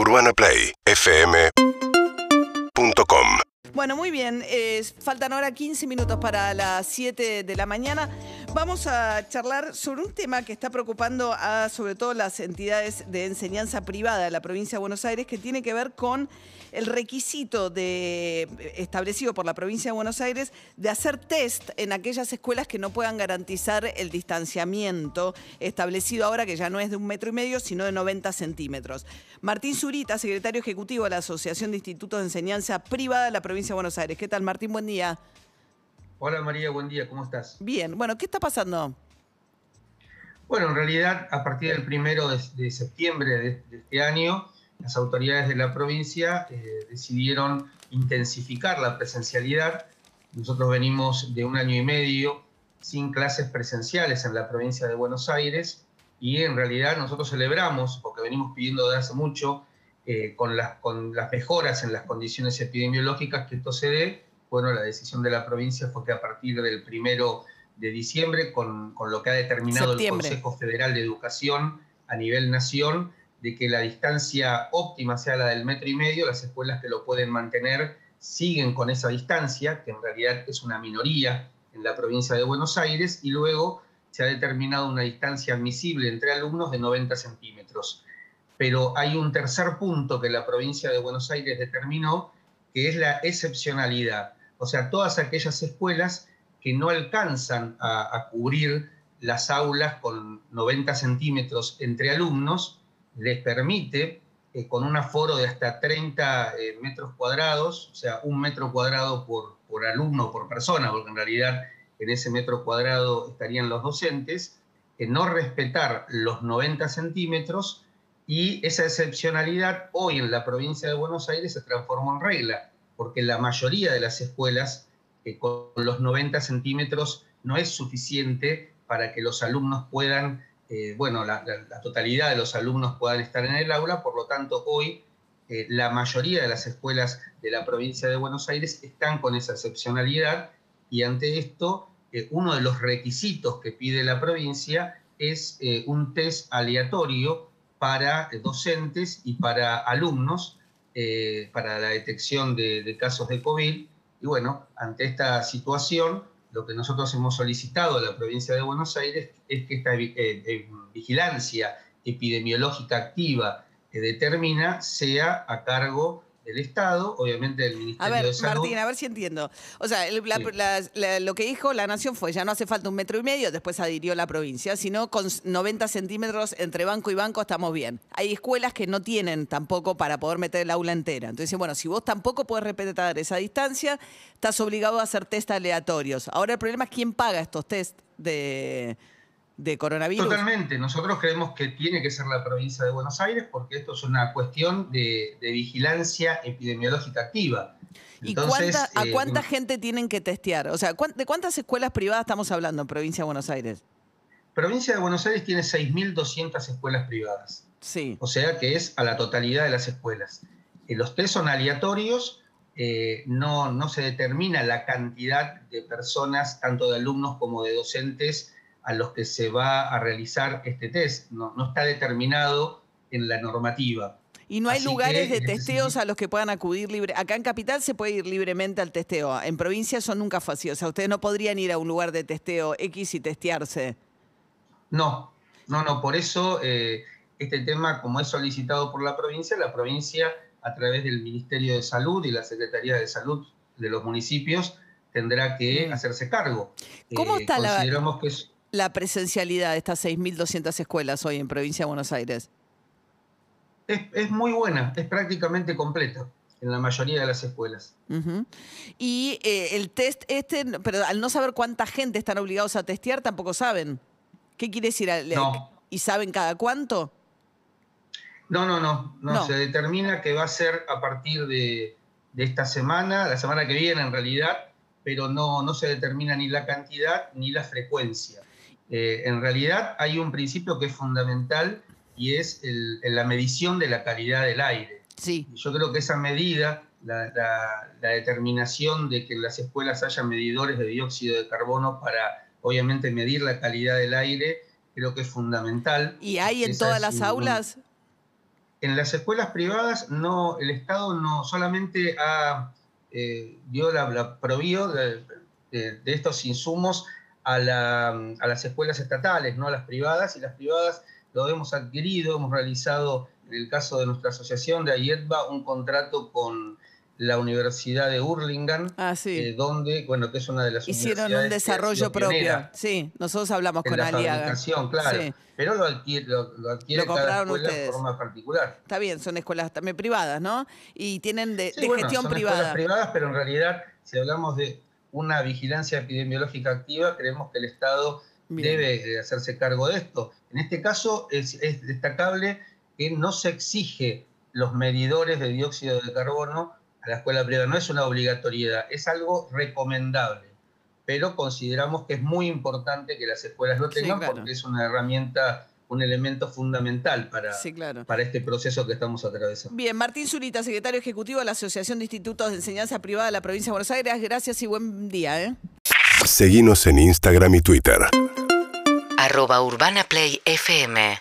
UrbanaPlayFM.com Bueno, muy bien. faltan ahora 15 minutos para las 7 de la mañana. Vamos a charlar sobre un tema que está preocupando a sobre todo las entidades de enseñanza privada de la provincia de Buenos Aires, que tiene que ver con el requisito establecido por la provincia de Buenos Aires de hacer test en aquellas escuelas que no puedan garantizar el distanciamiento establecido ahora, que ya no es de un metro y medio, sino de 90 centímetros. Martín Zurita, secretario ejecutivo de la Asociación de Institutos de Enseñanza Privada de la provincia de Buenos Aires. ¿Qué tal, Martín? Buen día. Hola María, buen día, ¿cómo estás? Bien, bueno, ¿qué está pasando? Bueno, en realidad, a partir del primero de, de septiembre de, de, este año, las autoridades de la provincia eh, decidieron intensificar la presencialidad. Nosotros venimos de un año y medio sin clases presenciales en la provincia de Buenos Aires y en realidad nosotros celebramos, porque venimos pidiendo desde hace mucho, eh, con, las, con las mejoras en las condiciones epidemiológicas que esto se dé, bueno, la decisión de la provincia fue que a partir del primero de diciembre, con, con lo que ha determinado Septiembre. el Consejo Federal de Educación a nivel nación, de que la distancia óptima sea la del metro y medio, las escuelas que lo pueden mantener siguen con esa distancia, que en realidad es una minoría en la provincia de Buenos Aires, y luego se ha determinado una distancia admisible entre alumnos de 90 centímetros. Pero hay un tercer punto que la provincia de Buenos Aires determinó, que es la excepcionalidad. O sea, todas aquellas escuelas que no alcanzan a, cubrir las aulas con 90 centímetros entre alumnos, les permite, eh, con un aforo de hasta 30 eh, metros cuadrados, o sea, un metro cuadrado por, por alumno, por persona, porque en realidad en ese metro cuadrado estarían los docentes, eh, no respetar los 90 centímetros y esa excepcionalidad hoy en la provincia de Buenos Aires se transformó en regla, porque la mayoría de las escuelas eh, con los 90 centímetros no es suficiente para que los alumnos puedan eh, bueno, la, totalidad de los alumnos puedan estar en el aula, por lo tanto hoy eh, la mayoría de las escuelas de la provincia de Buenos Aires están con esa excepcionalidad y ante esto uno de los requisitos que pide la provincia es un test aleatorio para eh, docentes y para alumnos eh, para la detección de, casos de COVID. Y bueno, ante esta situación, lo que nosotros hemos solicitado a la provincia de Buenos Aires es que esta eh, vigilancia epidemiológica activa que determina sea a cargo del Estado, obviamente del Ministerio A ver, de Salud. Martín, a ver si entiendo. O sea, el- la- Sí. la- la- lo que dijo la Nación fue, ya no hace falta un metro y medio, después adhirió la provincia, sino con 90 centímetros entre banco y banco estamos bien. Hay escuelas que no tienen tampoco para poder meter el aula entera. Entonces, bueno, si vos tampoco podés respetar esa distancia, estás obligado a hacer test aleatorios. Ahora el problema es quién paga estos test de, de coronavirus. Totalmente, nosotros creemos que tiene que ser la provincia de Buenos Aires porque esto es una cuestión de, de vigilancia epidemiológica activa. ¿Y Entonces, cuánta- a eh, cuánta gente tienen que testear? O sea, ¿cuán- ¿de cuántas escuelas privadas estamos hablando en provincia de Buenos Aires? Provincia de Buenos Aires tiene 6.200 escuelas privadas, Sí. o sea que es a la totalidad de las escuelas. Eh, los test son aleatorios, eh, no, no se determina la cantidad de personas, tanto de alumnos como de docentes, a los que se va a realizar este test. No, no está determinado en la normativa. Y no hay Así lugares que, de testeos a los que puedan acudir libre. Acá en Capital se puede ir libremente al testeo. En provincia eso nunca fue así. O sea, ustedes no podrían ir a un lugar de testeo X y testearse. No, no, no, por eso eh, este tema, como es solicitado por la provincia, la provincia, a través del Ministerio de Salud y la Secretaría de Salud de los municipios, tendrá que Mm. hacerse cargo. ¿Cómo Eh, está la- Consideramos que es, La presencialidad de estas 6.200 escuelas hoy en provincia de Buenos Aires. es, es muy buena, es prácticamente completa en la mayoría de las escuelas. Y eh, el test este, pero al no saber cuánta gente están obligados a testear, tampoco saben. ¿Qué quiere decir? No. ¿Y saben cada cuánto? No, no, no, no, No. se determina que va a ser a partir de, de esta semana, la semana que viene en realidad, pero no, no se determina ni la cantidad ni la frecuencia. Eh, en realidad hay un principio que es fundamental y es el- la medición de la calidad del aire. Sí. Yo creo que esa medida, la, la- la determinación de que en las escuelas haya medidores de dióxido de carbono para obviamente medir la calidad del aire, creo que es fundamental. ¿Y hay en Esa todas las un- aulas? En las escuelas privadas, no, el Estado no solamente ha, eh, dio la, la de, estos insumos a, a, las escuelas estatales, no a las privadas, y las privadas lo hemos adquirido, hemos realizado, en el caso de nuestra asociación de AYETBA, un contrato con la Universidad de Hurlingham, ah, eh, donde, bueno, que es una de las Hicieron un desarrollo propio. Sí, nosotros hablamos con la Aliaga. claro. Pero lo adquiere, lo, lo adquiere cada escuela de forma particular. Está bien, son escuelas también privadas, ¿no? Y tienen de, sí, bueno, gestión son privada. Privadas, pero en realidad, si hablamos de una vigilancia epidemiológica activa, creemos que el Estado debe eh, hacerse cargo de esto. En este caso es, es destacable que no se exige los medidores de dióxido de carbono a la escuela privada. No es una obligatoriedad, es algo recomendable, pero consideramos que es muy importante que las escuelas lo tengan porque es una herramienta un elemento fundamental para, para este proceso que estamos atravesando. Bien, Martín Zurita, secretario ejecutivo de la Asociación de Institutos de Enseñanza Privada de la Provincia de Buenos Aires, gracias y buen día. ¿eh? Seguimos en Instagram y Twitter. Arroba Urbana Play FM.